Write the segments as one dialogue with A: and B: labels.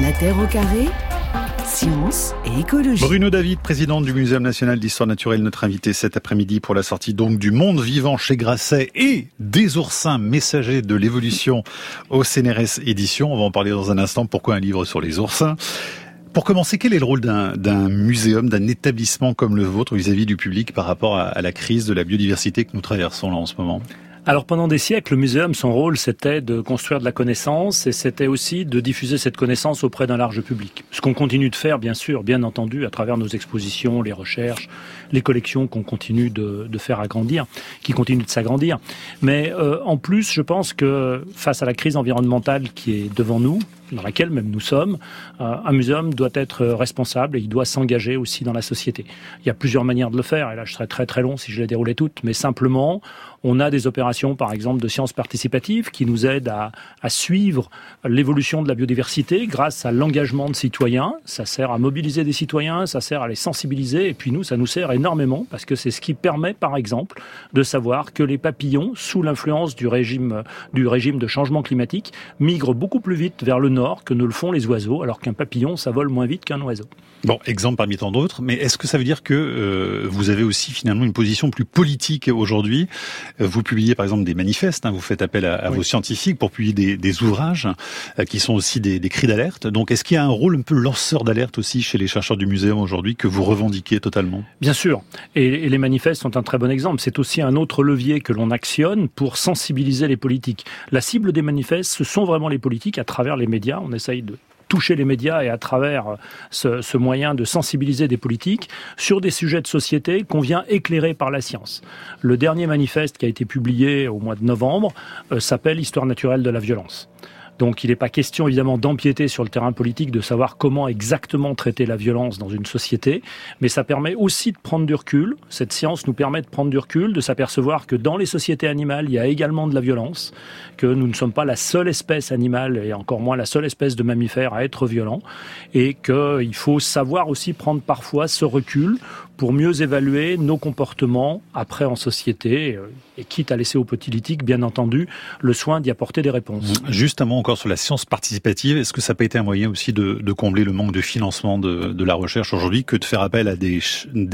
A: La Terre au carré Science et écologie.
B: Bruno David, président du Muséum national d'histoire naturelle, notre invité cet après-midi pour la sortie donc du monde vivant chez Grasset et des oursins messagers de l'évolution au CNRS édition. On va en parler dans un instant. Pourquoi un livre sur les oursins pour commencer, quel est le rôle d'un muséum, d'un établissement comme le vôtre vis-à-vis du public par rapport à la crise de la biodiversité que nous traversons en ce moment?
C: Alors pendant des siècles, le muséum, son rôle, c'était de construire de la connaissance et c'était aussi de diffuser cette connaissance auprès d'un large public. Ce qu'on continue de faire, bien sûr, bien entendu, à travers nos expositions, les recherches, les collections qu'on continue de, de, faire agrandir, qui continuent de s'agrandir. Mais euh, en plus, je pense que face à la crise environnementale qui est devant nous, dans laquelle même nous sommes, euh, un muséum doit être responsable et il doit s'engager aussi dans la société. Il y a plusieurs manières de le faire, et là je serais très très long si je les déroulais toutes, mais simplement, on a des opérations, par exemple, de sciences participatives qui nous aident à, à suivre l'évolution de la biodiversité grâce à l'engagement de citoyens. Ça sert à mobiliser des citoyens, ça sert à les sensibiliser, et puis nous, ça nous sert énormément parce que c'est ce qui permet, par exemple, de savoir que les papillons, sous l'influence du régime, du régime de changement climatique, migrent beaucoup plus vite vers le nord que ne le font les oiseaux, alors qu'un papillon, ça vole moins vite qu'un oiseau.
B: Bon, exemple parmi tant d'autres, mais est-ce que ça veut dire que euh, vous avez aussi finalement une position plus politique aujourd'hui? Vous publiez par exemple des manifestes, hein, vous faites appel à, vos scientifiques pour publier des, des ouvrages euh, qui sont aussi des, des cris d'alerte. Donc est-ce qu'il y a un rôle un peu lanceur d'alerte aussi chez les chercheurs du muséum aujourd'hui que vous revendiquez totalement?
C: Bien sûr, et, et les manifestes sont un très bon exemple. C'est aussi un autre levier que l'on actionne pour sensibiliser les politiques. La cible des manifestes, ce sont vraiment les politiques à travers les médias on essaye de toucher les médias et à travers ce, ce, moyen de sensibiliser des politiques sur des sujets de société qu'on vient éclairer par la science. Le dernier manifeste qui a été publié au mois de novembre euh, s'appelle Histoire naturelle de la violence. Donc il n'est pas question évidemment d'empiéter sur le terrain politique, de savoir comment exactement traiter la violence dans une société, mais ça permet aussi de prendre du recul. Cette science nous permet de prendre du recul, de s'apercevoir que dans les sociétés animales, il y a également de la violence, que nous ne sommes pas la seule espèce animale et encore moins la seule espèce de mammifère à être violent, et qu'il faut savoir aussi prendre parfois ce recul pour mieux évaluer nos comportements après en société, euh, et quitte à laisser aux politiques, bien entendu, le soin d'y apporter des réponses.
B: Justement, encore sur la science participative, est-ce que ça n'a pas été un moyen aussi de, combler le manque de financement de, la recherche aujourd'hui que de faire appel à des,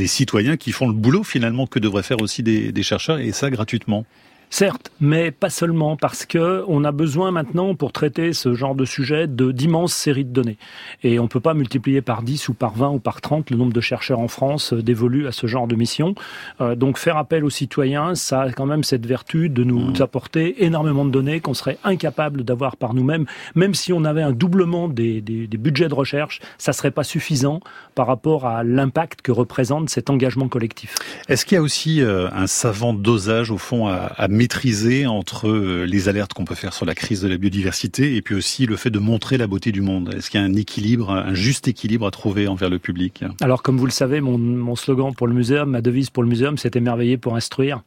B: citoyens qui font le boulot finalement que devraient faire aussi des chercheurs, et ça gratuitement?
C: Certes, mais pas seulement, parce que on a besoin maintenant, pour traiter ce genre de sujet, de d'immenses séries de données. Et on ne peut pas multiplier par 10 ou par 20 ou par 30 le nombre de chercheurs en France euh, dévolus à ce genre de mission. Euh, donc faire appel aux citoyens, ça a quand même cette vertu de nous mmh. apporter énormément de données qu'on serait incapable d'avoir par nous-mêmes. Même si on avait un doublement des, des, des budgets de recherche, ça serait pas suffisant par rapport à l'impact que représente cet engagement collectif.
B: Est-ce qu'il y a aussi euh, un savant dosage, au fond, à, à maîtriser entre euh, les alertes qu'on peut faire sur la crise de la biodiversité et puis aussi le fait de montrer la beauté du monde Est-ce qu'il y a un équilibre, un juste équilibre à trouver envers le public?
C: Alors, comme vous le savez, mon, mon slogan pour le muséum, ma devise pour le muséum, c'est émerveiller pour instruire.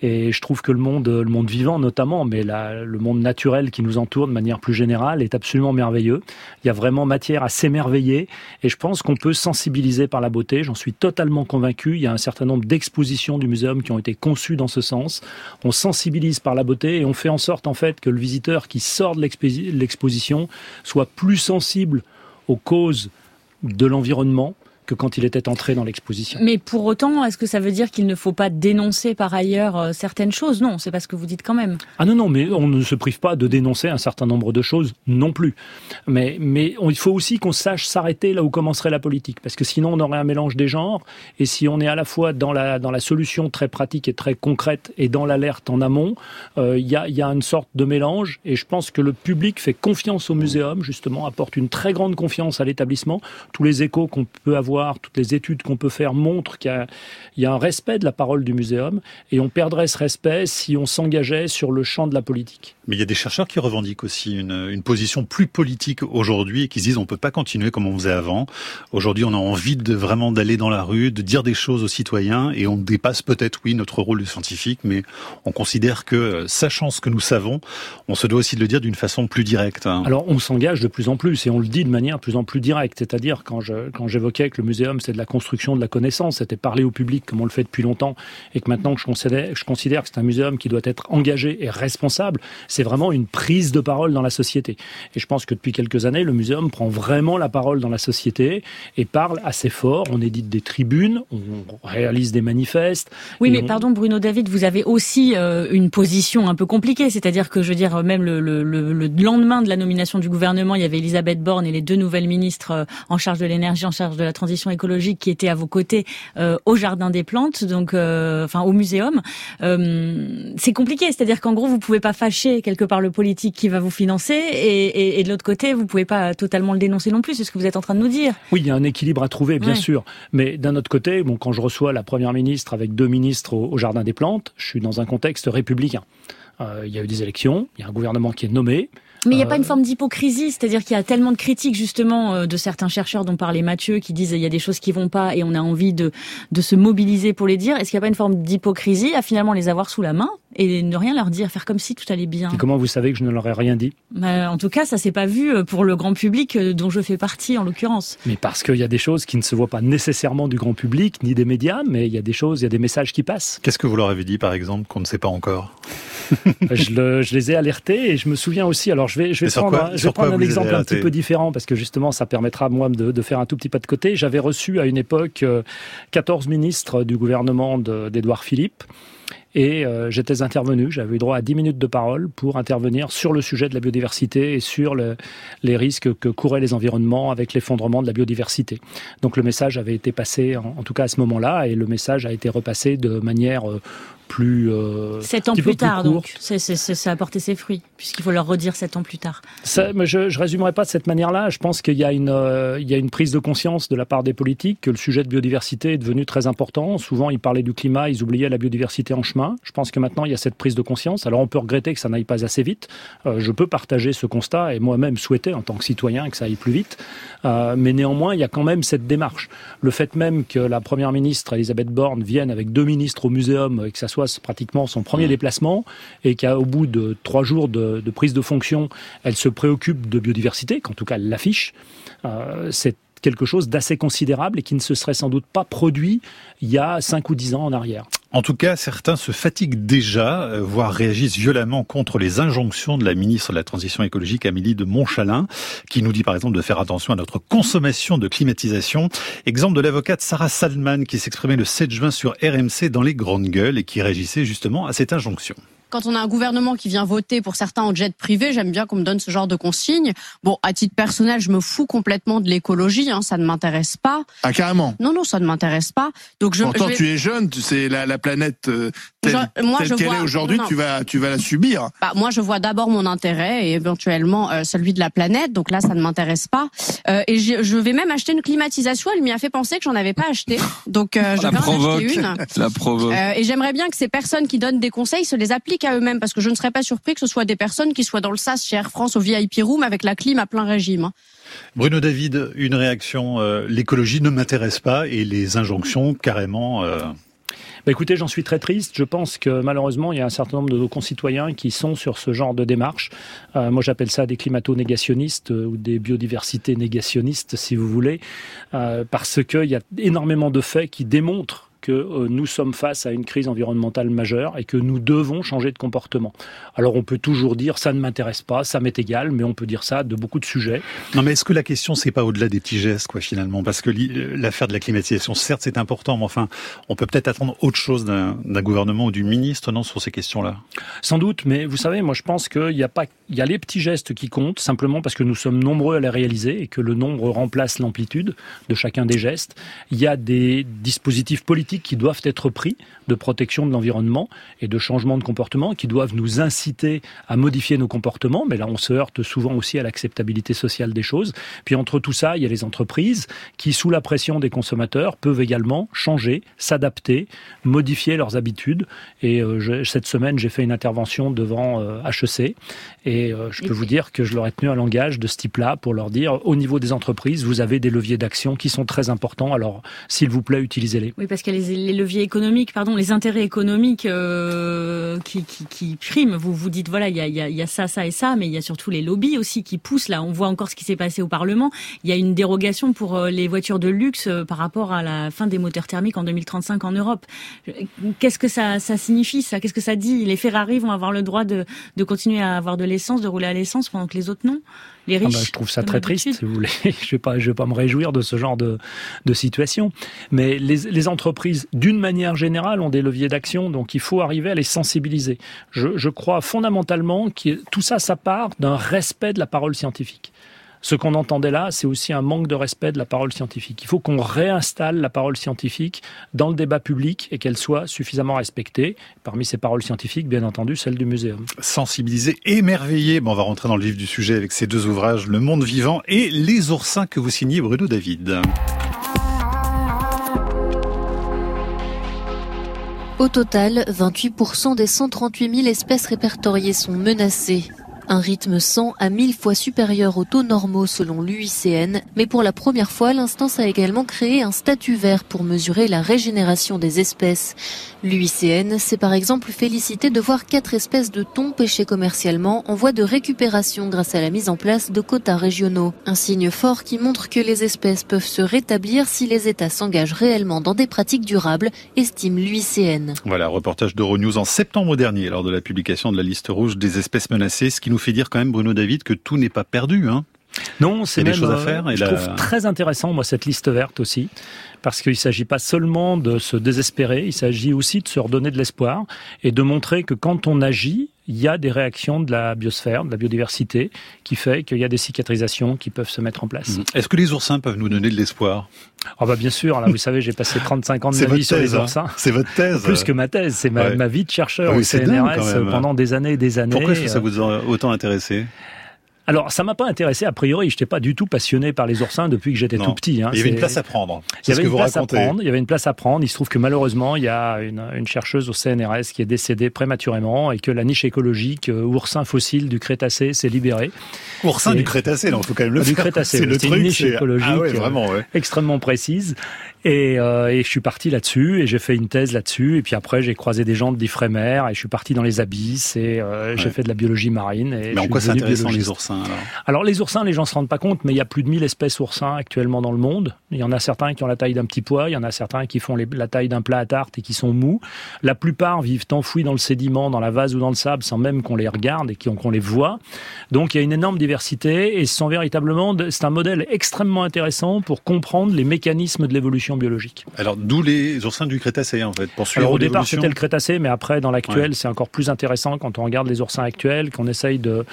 C: Et je trouve que le monde, le monde vivant notamment, mais le monde naturel qui nous entoure de manière plus générale est absolument merveilleux. Il y a vraiment matière à s'émerveiller et je pense qu'on peut sensibiliser par la beauté. J'en suis totalement convaincu. Il y a un certain nombre d'expositions du muséum qui ont été conçues dans ce sens. On sensibilise par la beauté et on fait en sorte en fait que le visiteur qui sort de l'exposition soit plus sensible aux causes de l'environnement, que quand il était entré dans l'exposition.
D: Mais pour autant, est-ce que ça veut dire qu'il ne faut pas dénoncer par ailleurs euh, certaines choses? Non, c'est pas ce que vous dites quand même.
C: Ah non, non, mais on ne se prive pas de dénoncer un certain nombre de choses non plus. Mais, mais on, il faut aussi qu'on sache s'arrêter là où commencerait la politique, parce que sinon on aurait un mélange des genres, et si on est à la fois dans la, dans la solution très pratique et très concrète et dans l'alerte en amont, euh, il y, a, y a une sorte de mélange, et je pense que le public fait confiance au muséum, justement, apporte une très grande confiance à l'établissement. Tous les échos qu'on peut avoir toutes les études qu'on peut faire montrent qu'il y, y, a un respect de la parole du muséum et on perdrait ce respect si on s'engageait sur le champ de la politique.
B: Mais il y a des chercheurs qui revendiquent aussi une, une position plus politique aujourd'hui et qui se disent on peut pas continuer comme on faisait avant. Aujourd'hui, on a envie de vraiment d'aller dans la rue, de dire des choses aux citoyens et on dépasse peut-être, oui, notre rôle de scientifique, mais on considère que, sachant ce que nous savons, on se doit aussi de le dire d'une façon plus directe.
C: Alors, on s'engage de plus en plus et on le dit de manière de plus en plus directe. C'est-à-dire, quand j'évoquais que le muséum, c'est de la construction de la connaissance, c'était parler au public comme on le fait depuis longtemps, et que maintenant que je considère, je considère que c'est un muséum qui doit être engagé et responsable, c'est vraiment une prise de parole dans la société. Et je pense que depuis quelques années, le muséum prend vraiment la parole dans la société et parle assez fort. On édite des tribunes, on réalise des manifestes.
D: Oui, mais pardon, Bruno David, vous avez aussi euh, une position un peu compliquée, c'est-à-dire que je veux dire, même le, le, le, lendemain de la nomination du gouvernement, il y avait Elisabeth Borne et les deux nouvelles ministres euh, en charge de l'énergie, en charge de la transition écologique, qui étaient à vos côtés euh, au Jardin des Plantes, donc enfin au muséum. c'est compliqué, c'est-à-dire qu'en gros, vous pouvez pas fâcher quelque part le politique qui va vous financer, et, et, et de l'autre côté, vous pouvez pas totalement le dénoncer non plus. C'est ce que vous êtes en train de nous dire.
C: Oui, il y a un équilibre à trouver, bien sûr. Mais d'un autre côté, bon, quand je reçois la première ministre avec deux ministres au, Jardin des Plantes, je suis dans un contexte républicain. Euh, il y a eu des élections, il y a un gouvernement qui est nommé.
D: Mais il n'y a pas une euh, forme d'hypocrisie, c'est-à-dire qu'il y a tellement de critiques justement euh, de certains chercheurs dont parlait Mathieu qui disent il y a des choses qui vont pas et on a envie de, de se mobiliser pour les dire. Est-ce qu'il n'y a pas une forme d'hypocrisie à finalement les avoir sous la main et ne rien leur dire, faire comme si tout allait bien?
C: Et Comment vous savez que je ne leur ai rien dit?
D: Bah, En tout cas, ça s'est pas vu euh, pour le grand public dont je fais partie en l'occurrence.
C: Mais parce qu'il y a des choses qui ne se voient pas nécessairement du grand public ni des médias, mais il y a des choses, il y a des messages qui passent.
B: Qu'est-ce que vous leur avez dit par exemple qu'on ne sait pas encore?
C: je, le, je, les ai alertés et je me souviens aussi. Alors je vais, je vais prendre, je vais prendre un exemple un petit peu différent parce que justement ça permettra moi de, de faire un tout petit pas de côté. J'avais reçu à une époque 14 euh, ministres du gouvernement d'Édouard Philippe. Et euh, j'étais intervenu, j'avais eu droit à 10 minutes de parole pour intervenir sur le sujet de la biodiversité et sur le, les risques que couraient les environnements avec l'effondrement de la biodiversité. Donc le message avait été passé, en, en tout cas à ce moment-là, et le message a été repassé de manière euh, plus.
D: Euh, sept ans plus tard, donc. ça a porté ses fruits, puisqu'il faut leur redire sept ans plus tard.
C: Ça, mais je ne résumerai pas de cette manière-là. Je pense qu'il y, a une, euh, y a une prise de conscience de la part des politiques que le sujet de biodiversité est devenu très important. Souvent, ils parlaient du climat, ils oubliaient la biodiversité en chemin. Je pense que maintenant, il y a cette prise de conscience. Alors, on peut regretter que ça n'aille pas assez vite. Euh, je peux partager ce constat et moi-même souhaiter, en tant que citoyen, que ça aille plus vite. Euh, mais néanmoins, il y a quand même cette démarche. Le fait même que la Première ministre, Elisabeth Borne, vienne avec deux ministres au muséum et que ça soit pratiquement son premier mmh. déplacement et qu'au bout de trois jours de, prise de fonction, elle se préoccupe de biodiversité, qu'en tout cas elle l'affiche, euh, c'est quelque chose d'assez considérable et qui ne se serait sans doute pas produit il y a cinq ou dix ans en arrière.
B: En tout cas, certains se fatiguent déjà, euh, voire réagissent violemment contre les injonctions de la ministre de la Transition écologique, Amélie de Montchalin, qui nous dit par exemple de faire attention à notre consommation de climatisation. Exemple de l'avocate Sarah Salman qui s'exprimait le 7 juin sur RMC dans les grandes gueules et qui réagissait justement à cette injonction
E: quand on a un gouvernement qui vient voter pour certains en jet privé, j'aime bien qu'on me donne ce genre de consignes. Bon, à titre personnel, je me fous complètement de l'écologie, hein, ça ne m'intéresse pas.
F: Ah carrément.
E: Non, non, ça ne m'intéresse pas.
F: Donc je. Pourtant, tu es jeune, tu sais la, la planète euh, telle, qu'elle est aujourd'hui, tu vas, tu vas la subir.
E: Bah, moi, je vois d'abord mon intérêt et éventuellement euh, celui de la planète. Donc là, ça ne m'intéresse pas. Euh, et je vais même acheter une climatisation. Elle m'y a fait penser que j'en avais pas acheté. Donc euh, je vais en acheter une.
F: La provoque. Euh,
E: et j'aimerais bien que ces personnes qui donnent des conseils se les appliquent à eux-mêmes parce que je ne serais pas surpris que ce soit des personnes qui soient dans le SAS chez Air France au VIP Room avec la clim à plein régime. Hein.
B: Bruno David, une réaction. Euh, l'écologie ne m'intéresse pas et les injonctions carrément. Euh...
C: Bah écoutez, j'en suis très triste. Je pense que malheureusement, il y a un certain nombre de nos concitoyens qui sont sur ce genre de démarche. Euh, moi, j'appelle ça des climato-négationnistes euh, ou des biodiversités négationnistes, si vous voulez, euh, parce qu'il y a énormément de faits qui démontrent que euh, nous sommes face à une crise environnementale majeure et que nous devons changer de comportement. Alors on peut toujours dire ça ne m'intéresse pas, ça m'est égal, mais on peut dire ça de beaucoup de sujets.
B: Non mais est-ce que la question c'est pas au-delà des petits gestes quoi finalement? Parce que euh, l'affaire de la climatisation, certes c'est important, mais enfin on peut peut-être attendre autre chose d'un gouvernement ou du ministre non sur ces questions-là?
C: Sans doute, mais vous savez, moi je pense qu'il n'y a pas, il y a les petits gestes qui comptent simplement parce que nous sommes nombreux à les réaliser et que le nombre remplace l'amplitude de chacun des gestes. Il y a des dispositifs politiques qui doivent être pris de protection de l'environnement et de changement de comportement, qui doivent nous inciter à modifier nos comportements. Mais là, on se heurte souvent aussi à l'acceptabilité sociale des choses. Puis entre tout ça, il y a les entreprises qui, sous la pression des consommateurs, peuvent également changer, s'adapter, modifier leurs habitudes. Et euh, cette semaine, j'ai fait une intervention devant HEC euh, et euh, je peux vous dire que je leur ai tenu un langage de ce type-là pour leur dire, au niveau des entreprises, vous avez des leviers d'action qui sont très importants. Alors, s'il vous plaît, utilisez-les.
D: Oui, parce qu'il les, leviers économiques, pardon, les intérêts économiques euh, qui, qui, qui, priment. Vous vous dites voilà, il y a, y, a, y a, ça, ça et ça, mais il y a surtout les lobbies aussi qui poussent. Là, on voit encore ce qui s'est passé au Parlement. Il y a une dérogation pour euh, les voitures de luxe euh, par rapport à la fin des moteurs thermiques en 2035 en Europe. Qu'est-ce que ça, ça signifie ça? Qu'est-ce que ça dit? Les Ferrari vont avoir le droit de, de continuer à avoir de l'essence, de rouler à l'essence pendant que les autres non? Les ah bah,
C: je trouve ça très triste, si vous voulez. je vais pas, je vais pas me réjouir de ce genre de, de situation. Mais les, les entreprises, d'une manière générale, ont des leviers d'action, donc il faut arriver à les sensibiliser. Je, je crois fondamentalement que tout ça, ça part d'un respect de la parole scientifique. Ce qu'on entendait là, c'est aussi un manque de respect de la parole scientifique. Il faut qu'on réinstalle la parole scientifique dans le débat public et qu'elle soit suffisamment respectée. Parmi ces paroles scientifiques, bien entendu, celle du muséum.
B: Sensibiliser, émerveiller. Bon, on va rentrer dans le vif du sujet avec ces deux ouvrages, Le monde vivant et Les oursins que vous signez, Bruno David.
G: Au total, 28% des 138 000 espèces répertoriées sont menacées. Un rythme 100 à 1000 fois supérieur aux taux normaux selon l'UICN, mais pour la première fois, l'instance a également créé un statut vert pour mesurer la régénération des espèces. L'UICN s'est par exemple félicité de voir quatre espèces de thon pêchées commercialement en voie de récupération grâce à la mise en place de quotas régionaux. Un signe fort qui montre que les espèces peuvent se rétablir si les États s'engagent réellement dans des pratiques durables, estime l'UICN.
B: Voilà, reportage d'Euronews en septembre dernier lors de la publication de la liste rouge des espèces menacées, ce qui nous fait dire quand même, Bruno David, que tout n'est pas perdu. Hein
C: non, c'est des choses à faire. Euh, et je trouve très intéressant, moi, cette liste verte aussi, parce qu'il ne s'agit pas seulement de se désespérer, il s'agit aussi de se redonner de l'espoir et de montrer que quand on agit, il y a des réactions de la biosphère, de la biodiversité, qui fait qu'il y a des cicatrisations qui peuvent se mettre en place. Mmh.
B: Est-ce que les oursins peuvent nous donner de l'espoir?
C: Ah bah bien sûr, là vous savez, j'ai passé 35 ans de ma vie sur les hein. oursins.
B: c'est votre thèse.
C: Plus que ma thèse, c'est ma, vie de chercheur au CNRS pendant des années et des années.
B: Pourquoi est-ce que ça vous a autant intéressé?
C: Alors, ça m'a pas intéressé a priori. Je n'étais pas du tout passionné par les oursins depuis que j'étais tout petit.
B: Hein. Il y avait une place à prendre.
C: Il y avait une place à prendre. Il y avait une place à prendre. Il se trouve que malheureusement, il y a une, une chercheuse au CNRS qui est décédée prématurément et que la niche écologique euh, oursin fossile du Crétacé s'est libérée.
B: Oursin du Crétacé, il faut quand même le
C: du Crétacé. C'est une niche écologique ah
B: vraiment,
C: extrêmement précise. Et, euh, et, je suis parti là-dessus et j'ai fait une thèse là-dessus. Et puis après, j'ai croisé des gens d'Ifremer et je suis parti dans les abysses et euh, j'ai fait de la biologie marine. Et
B: mais en quoi c'est intéressant les oursins alors,
C: alors les oursins, les gens se rendent pas compte, mais il y a plus de 1000 espèces oursins actuellement dans le monde. Il y en a certains qui ont la taille d'un petit pois, il y en a certains qui font la taille d'un plat à tarte et qui sont mous. La plupart vivent enfouis dans le sédiment, dans la vase ou dans le sable, sans même qu'on les regarde et qu'on les voit. Donc il y a une énorme diversité et ce sont véritablement, c'est un modèle extrêmement intéressant pour comprendre les mécanismes de l'évolution biologique.
B: Alors d'où les oursins du Crétacé en fait pour
C: Alors, Au départ c'était le Crétacé, mais après dans l'actuel c'est encore plus intéressant quand on regarde les oursins actuels, qu'on essaye de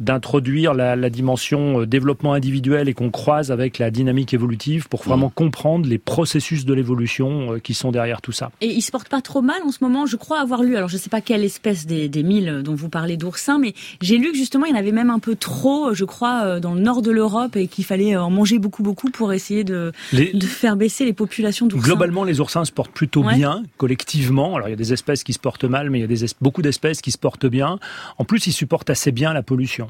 C: d'introduire la, la, dimension euh, développement individuel et qu'on croise avec la dynamique évolutive pour vraiment mmh. comprendre les processus de l'évolution euh, qui sont derrière tout ça.
D: Et il se porte pas trop mal en ce moment, je crois avoir lu, alors je sais pas quelle espèce des, des mille dont vous parlez d'oursins, mais j'ai lu que justement il y en avait même un peu trop, je crois, euh, dans le nord de l'Europe et qu'il fallait en manger beaucoup beaucoup pour essayer de, de faire baisser les populations d'oursins.
C: Globalement, les oursins se portent plutôt bien, collectivement. Alors il y a des espèces qui se portent mal, mais il y a des beaucoup d'espèces qui se portent bien. En plus, ils supportent assez bien la pollution.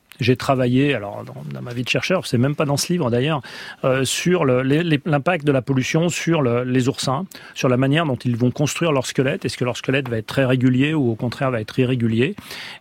C: J'ai travaillé, alors dans, ma vie de chercheur, c'est même pas dans ce livre d'ailleurs, euh, sur l'impact de la pollution sur les oursins, sur la manière dont ils vont construire leur squelette. Est-ce que leur squelette va être très régulier ou au contraire va être irrégulier?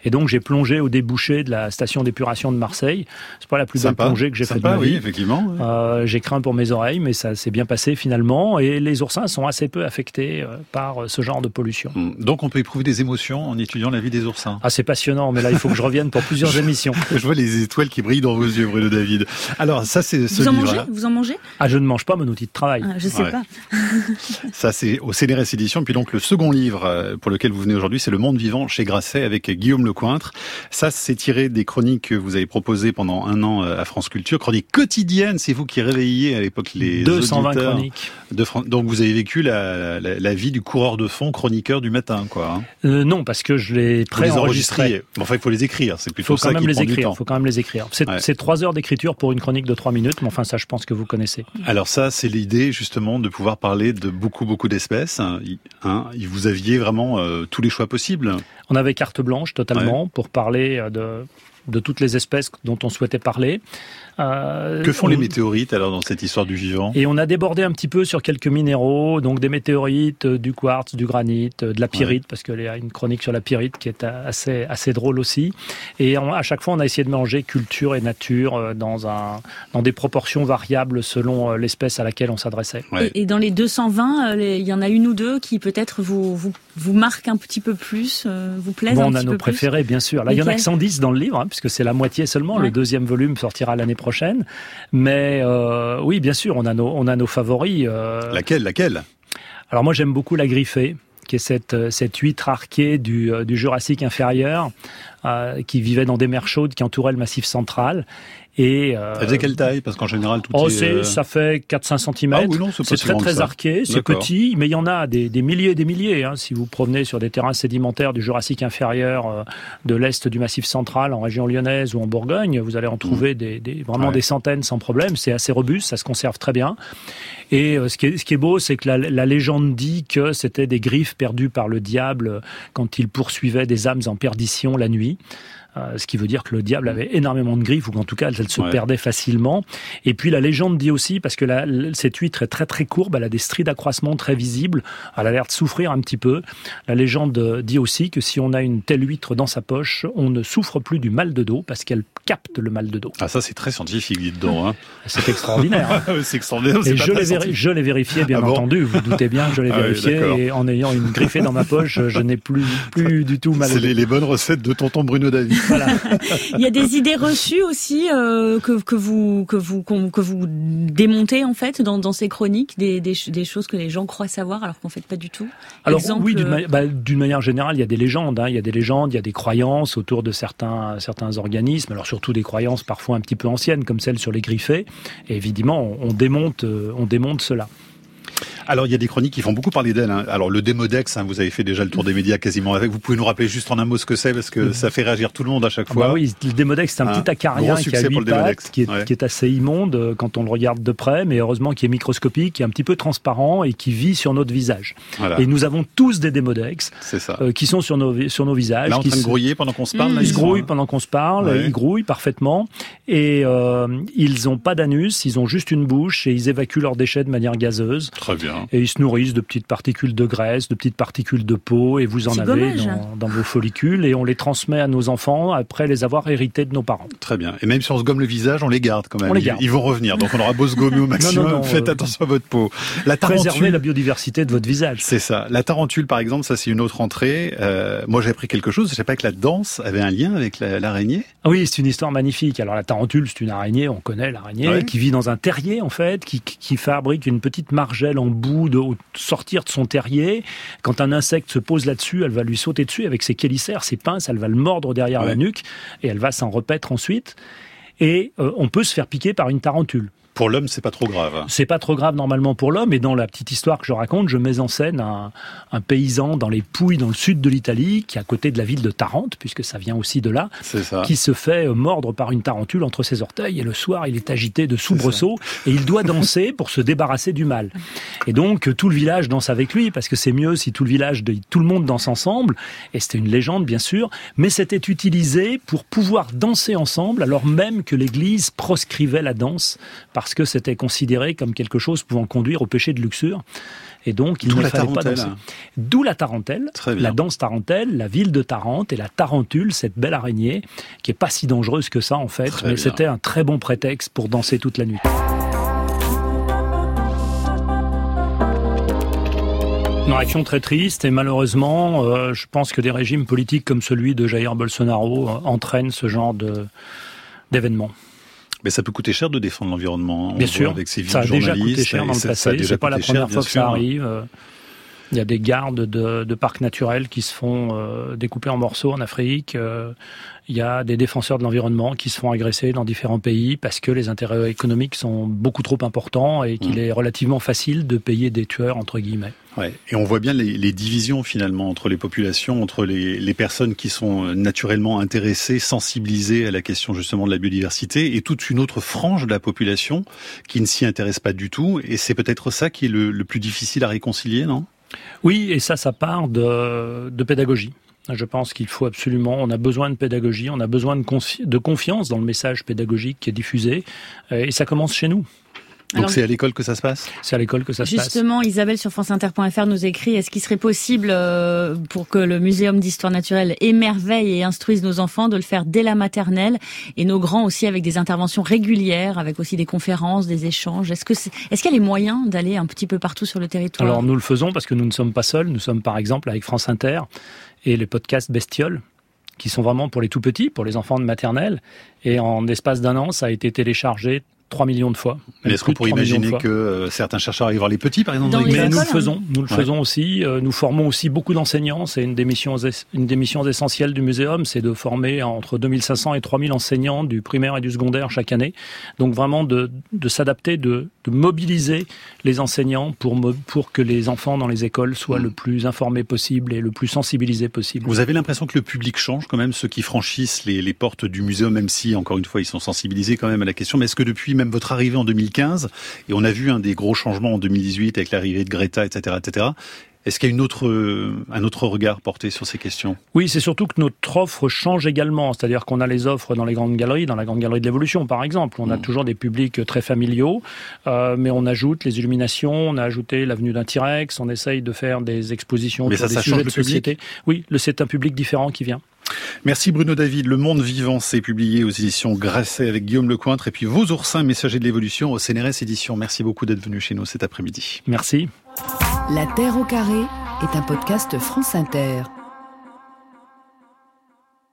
C: Et donc j'ai plongé au débouché de la station d'épuration de Marseille. C'est pas la plus belle plongée que j'ai faite de ma
B: oui, effectivement.
C: Euh, j'ai craint pour mes oreilles, mais ça s'est bien passé finalement. Et les oursins sont assez peu affectés euh, par ce genre de pollution.
B: Hmm. Donc on peut éprouver des émotions en étudiant la vie des oursins.
C: Ah c'est passionnant, mais là il faut que je revienne pour plusieurs émissions
B: les étoiles qui brillent dans vos yeux, Bruno David. Alors, ça, c'est ce
D: vous
B: en
D: Mangez? Vous en mangez?
C: Ah, je ne mange pas mon outil de travail.
D: Ah, je sais pas.
B: ça, c'est au CNRS Édition. Puis donc, le second livre euh, pour lequel vous venez aujourd'hui, c'est Le Monde Vivant chez Grasset avec Guillaume Lecointre. Ça, c'est tiré des chroniques que vous avez proposées pendant un an euh, à France Culture. Chroniques quotidiennes, c'est vous qui réveilliez à l'époque les
C: 220 chroniques.
B: De Donc, vous avez vécu la, la, vie du coureur de fond, chroniqueur du matin, quoi.
C: Hein. Euh, non, parce que je l'ai pré-enregistré.
B: Bon, enfin, il faut les écrire. C'est plutôt
C: faut ça
B: quand même
C: les
B: écrire.
C: Faut quand même les écrire. C'est trois heures d'écriture pour une chronique de trois minutes, mais enfin ça, je pense que vous connaissez.
B: Alors ça, c'est l'idée justement de pouvoir parler de beaucoup beaucoup d'espèces. Hein, vous aviez vraiment euh, tous les choix possibles.
C: On avait carte blanche totalement pour parler euh, de de toutes les espèces dont on souhaitait parler.
B: Euh, que font les météorites alors dans cette histoire du vivant?
C: Et on a débordé un petit peu sur quelques minéraux, donc des météorites, euh, du quartz, du granit, euh, de la pyrite, parce qu'il y a une chronique sur la pyrite qui est assez, assez drôle aussi. Et à chaque fois, on a essayé de mélanger culture et nature dans, un, dans des proportions variables selon l'espèce à laquelle on s'adressait.
D: Et, dans les 220, il y en a une ou deux qui peut-être vous, vous, vous marquent un petit peu plus, vous plaisent
C: bon,
D: un
C: On a nos préférés, bien sûr. Là, il y en a que 110 dans le livre, hein, puisque c'est la moitié seulement. Le deuxième volume sortira l'année prochaine. Mais euh, oui, bien sûr, on a nos, on a nos favoris.
B: Euh... Laquelle, laquelle?
C: Alors moi, j'aime beaucoup la griffée qui est cette, euh, cette huître arquée du, du Jurassique inférieur, euh, qui vivait dans des mers chaudes qui entouraient le massif central.
B: Et, euh, ça faisait quelle taille? Parce qu'en général, tout
C: oh,
B: est...
C: Euh, ça fait 4-5 cm. Ah, oui, c'est très très arqué, c'est petit, mais il y en a des, des milliers et des milliers. Hein. Si vous provenez sur des terrains sédimentaires du Jurassique inférieur, euh, de l'est du Massif central, en région lyonnaise ou en Bourgogne, vous allez en trouver mmh. des, des, vraiment des centaines sans problème. C'est assez robuste, ça se conserve très bien. Et euh, ce, qui est, ce qui est beau, c'est que la, la, légende dit que c'était des griffes perdues par le diable quand il poursuivait des âmes en perdition la nuit vie. Euh, ce qui veut dire que le diable avait énormément de griffes, ou qu'en tout cas, elle se perdait facilement. Et puis la légende dit aussi, parce que la, cette huître est très très courbe, elle a des stries d'accroissement très visibles, elle a l'air de souffrir un petit peu. La légende dit aussi que si on a une telle huître dans sa poche, on ne souffre plus du mal de dos, parce qu'elle capte le mal de dos.
B: Ah ça c'est très scientifique, dites donc. Hein.
C: C'est extraordinaire.
B: c'est extraordinaire.
C: Et je l'ai, vérifié, bien ah entendu, vous, doutez bien que je l'ai ah vérifié, et en ayant une griffée dans ma poche, je n'ai plus, plus du tout mal
B: C'est les, les bonnes recettes de tonton Bruno David.
D: Il y a des idées reçues aussi euh, que, que, vous que vous que vous démontez en fait dans, dans ces chroniques, des, des, des, choses que les gens croient savoir alors qu'en fait pas du tout.
C: Alors oui, euh, bah, d'une manière générale, il y a des légendes. Hein, il y a des légendes, il y a des croyances autour de certains certains organismes. Alors surtout des croyances parfois un petit peu anciennes comme celles sur les griffés. Et évidemment, on, on démonte euh, on démonte cela.
B: Alors il y a des chroniques qui font beaucoup parler d'elle. Hein. Alors le démodex, hein, vous avez fait déjà le tour des médias quasiment avec. Vous pouvez nous rappeler juste en un mot ce que c'est parce que ça fait réagir tout le monde à chaque fois.
C: bah oui, le démodex c'est un, petit acarien qui a huit pattes, qui est, qui est, assez immonde euh, quand on le regarde de près, mais heureusement qui est microscopique, qui est un petit peu transparent et qui vit sur notre visage. Et nous avons tous des démodex euh, qui sont sur nos sur nos visages.
B: Là en train de grouiller pendant qu'on se parle.
C: ils, se grouillent pendant qu'on se parle, ils grouillent parfaitement et euh, ils ont pas d'anus, ils ont juste une bouche et ils évacuent leurs déchets de manière gazeuse.
B: Très bien.
C: Et ils se nourrissent de petites particules de graisse, de petites particules de peau, et vous en avez dans, vos follicules, et on les transmet à nos enfants après les avoir hérités de nos parents.
B: Très bien. Et même si on se gomme le visage, on les garde quand même. Ils, vont revenir, donc on aura beau se gommer au maximum. Faites euh, attention à votre peau.
C: La tarentule, Préservez la biodiversité de votre visage.
B: C'est ça. La tarentule, par exemple, ça c'est une autre entrée. Euh, moi j'ai appris quelque chose. Je sais pas que la danse avait un lien avec l'araignée.
C: Ah oui, c'est une histoire magnifique. Alors la tarentule, c'est une araignée, on connaît l'araignée, qui vit dans un terrier en fait, qui, qui fabrique une petite margelle en bout de sortir de son terrier. Quand un insecte se pose là-dessus, elle va lui sauter dessus avec ses chélicères, ses pinces, elle va le mordre derrière la nuque et elle va s'en repaître ensuite. Et euh, on peut se faire piquer par une tarentule.
B: Pour l'homme, c'est pas trop grave.
C: C'est pas trop grave normalement pour l'homme. Et dans la petite histoire que je raconte, je mets en scène un, un paysan dans les Pouilles, dans le sud de l'Italie, qui est à côté de la ville de Tarente, puisque ça vient aussi de là, qui se fait euh, mordre par une tarentule entre ses orteils. Et le soir, il est agité de soubresauts et il doit danser pour se débarrasser du mal. Et donc tout le village danse avec lui parce que c'est mieux si tout le village, tout le monde danse ensemble. Et c'était une légende bien sûr, mais c'était utilisé pour pouvoir danser ensemble alors même que l'Église proscrivait la danse parce que c'était considéré comme quelque chose pouvant conduire au péché de luxure. Et donc, il ne fallait pas danser. D'où la tarentelle, la danse tarentelle, la ville de Tarente et la tarentule, cette belle araignée, qui est pas si dangereuse que ça en fait, mais c'était un très bon prétexte pour danser toute la nuit. Une réaction très triste et malheureusement, euh, je pense que des régimes politiques comme celui de Jair Bolsonaro euh, entraînent ce genre d'événements.
B: Mais ça peut coûter cher de défendre l'environnement.
C: Bien sûr, avec ces ça a déjà coûté cher dans le passé. C'est pas la première fois que ça arrive. Euh, il y a des gardes de, de parcs naturels qui se font euh, découper en morceaux en Afrique. Euh, il y a des défenseurs de l'environnement qui se font agresser dans différents pays parce que les intérêts économiques sont beaucoup trop importants et qu'il mmh. est relativement facile de payer des tueurs entre guillemets.
B: Ouais. Et on voit bien les, les, divisions finalement entre les populations, entre les, les, personnes qui sont naturellement intéressées, sensibilisées à la question justement de la biodiversité, et toute une autre frange de la population qui ne s'y intéresse pas du tout. Et c'est peut-être ça qui est le, le plus difficile à réconcilier, non?
C: Oui, et ça, ça part de, pédagogie. Je pense qu'il faut absolument, on a besoin de pédagogie, on a besoin de, de confiance dans le message pédagogique qui est diffusé, et ça commence chez nous.
B: Donc c'est à l'école que ça se passe?
C: C'est à l'école que ça
D: se passe. Justement, Isabelle sur franceinter.fr nous écrit est-ce qu'il serait possible euh, pour que le Muséum d'histoire naturelle émerveille et instruise nos enfants de le faire dès la maternelle et nos grands aussi avec des interventions régulières, avec aussi des conférences, des échanges? Est-ce que est-ce qu'il y a les moyens d'aller un petit peu partout sur le territoire?
C: Alors nous le faisons parce que nous ne sommes pas seuls. Nous sommes par exemple avec France Inter et les podcasts Bestioles qui sont vraiment pour les tout petits, pour les enfants de maternelle. Et en espace d'un an, ça a été téléchargé 3 millions de fois.
B: Mais est-ce qu'on pourrait imaginer que euh, certains chercheurs arrivent voir les petits, par exemple
C: dans Mais nous le faisons, nous le faisons aussi. Euh, nous formons aussi beaucoup d'enseignants. C'est une des missions, une des missions essentielles du muséum, c'est de former entre 2500 et 3000 enseignants du primaire et du secondaire chaque année. Donc vraiment de, de s'adapter, de, de, mobiliser les enseignants pour, pour que les enfants dans les écoles soient mm. le plus informés possible et le plus sensibilisés possible.
B: Vous avez l'impression que le public change quand même, ceux qui franchissent les, les portes du muséum, même si encore une fois ils sont sensibilisés quand même à la question. Mais est-ce que depuis même votre arrivée en 2015, et on a vu un des gros changements en 2018 avec l'arrivée de Greta, etc., etc. Est-ce qu'il y a une autre, euh, un autre regard porté sur ces questions?
C: Oui, c'est surtout que notre offre change également. C'est-à-dire qu'on a les offres dans les grandes galeries, dans la grande galerie de l'évolution par exemple. On a mm. toujours des publics très familiaux, euh, mais on ajoute les illuminations, on a ajouté l'avenue d'un T-Rex, on essaye de faire des expositions
B: mais des
C: ça
B: sujets
C: de société. Oui, c'est un public différent qui vient.
B: Merci Bruno David. Le Monde Vivant, s'est publié aux éditions Grasset avec Guillaume Lecointre et puis Vos oursins, messagers de l'évolution au CNRS Édition. Merci beaucoup d'être venu chez nous cet après-midi.
C: Merci.
A: La Terre au carré est un podcast France Inter.